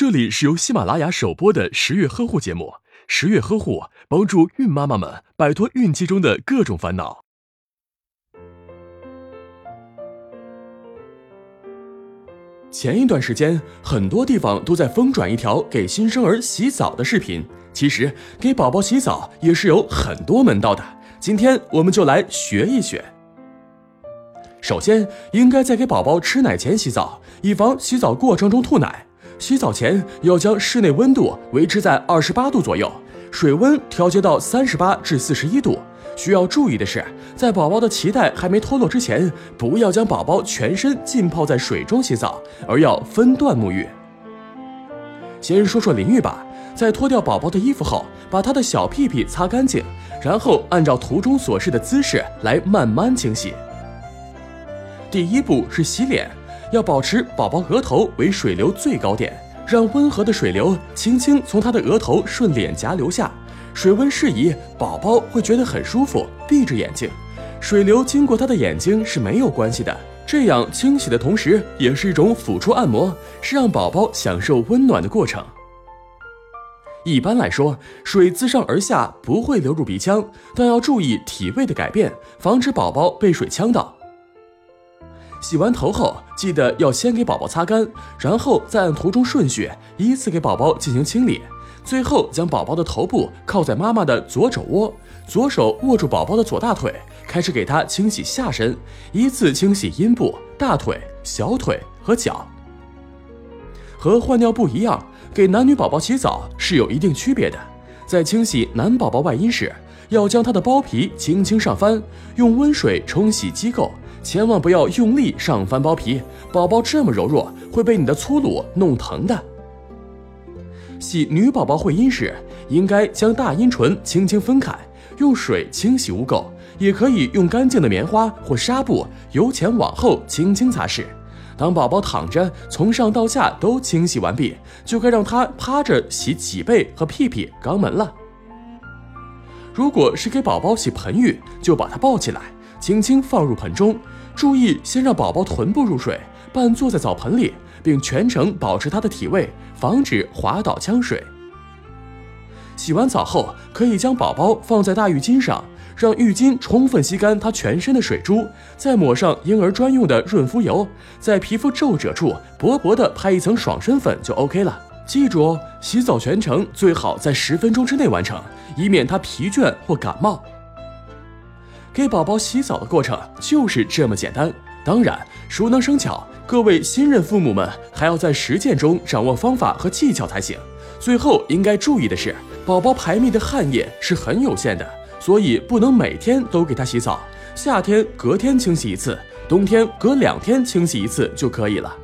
这里是由喜马拉雅首播的十月呵护节目。十月呵护帮助孕妈妈们摆脱孕期中的各种烦恼。前一段时间，很多地方都在疯转一条给新生儿洗澡的视频。其实，给宝宝洗澡也是有很多门道的。今天我们就来学一学。首先，应该在给宝宝吃奶前洗澡，以防洗澡过程中吐奶。洗澡前要将室内温度维持在二十八度左右，水温调节到三十八至四十一度。需要注意的是，在宝宝的脐带还没脱落之前，不要将宝宝全身浸泡在水中洗澡，而要分段沐浴。先说说淋浴吧，在脱掉宝宝的衣服后，把他的小屁屁擦干净，然后按照图中所示的姿势来慢慢清洗。第一步是洗脸。要保持宝宝额头为水流最高点，让温和的水流轻轻从他的额头顺脸颊流下，水温适宜，宝宝会觉得很舒服。闭着眼睛，水流经过他的眼睛是没有关系的。这样清洗的同时，也是一种抚触按摩，是让宝宝享受温暖的过程。一般来说，水自上而下不会流入鼻腔，但要注意体位的改变，防止宝宝被水呛到。洗完头后，记得要先给宝宝擦干，然后再按图中顺序依次给宝宝进行清理。最后将宝宝的头部靠在妈妈的左肘窝，左手握住宝宝的左大腿，开始给他清洗下身，依次清洗阴部、大腿、小腿和脚。和换尿布一样，给男女宝宝洗澡是有一定区别的。在清洗男宝宝外阴时，要将他的包皮轻轻上翻，用温水冲洗机构。千万不要用力上翻包皮，宝宝这么柔弱，会被你的粗鲁弄疼的。洗女宝宝会阴时，应该将大阴唇轻轻分开，用水清洗污垢，也可以用干净的棉花或纱布由前往后轻轻擦拭。当宝宝躺着，从上到下都清洗完毕，就该让他趴着洗脊背和屁屁、肛门了。如果是给宝宝洗盆浴，就把他抱起来。轻轻放入盆中，注意先让宝宝臀部入水，半坐在澡盆里，并全程保持他的体位，防止滑倒呛水。洗完澡后，可以将宝宝放在大浴巾上，让浴巾充分吸干他全身的水珠，再抹上婴儿专用的润肤油，在皮肤皱褶处薄薄的拍一层爽身粉就 OK 了。记住哦，洗澡全程最好在十分钟之内完成，以免他疲倦或感冒。给宝宝洗澡的过程就是这么简单。当然，熟能生巧，各位新任父母们还要在实践中掌握方法和技巧才行。最后应该注意的是，宝宝排泌的汗液是很有限的，所以不能每天都给他洗澡。夏天隔天清洗一次，冬天隔两天清洗一次就可以了。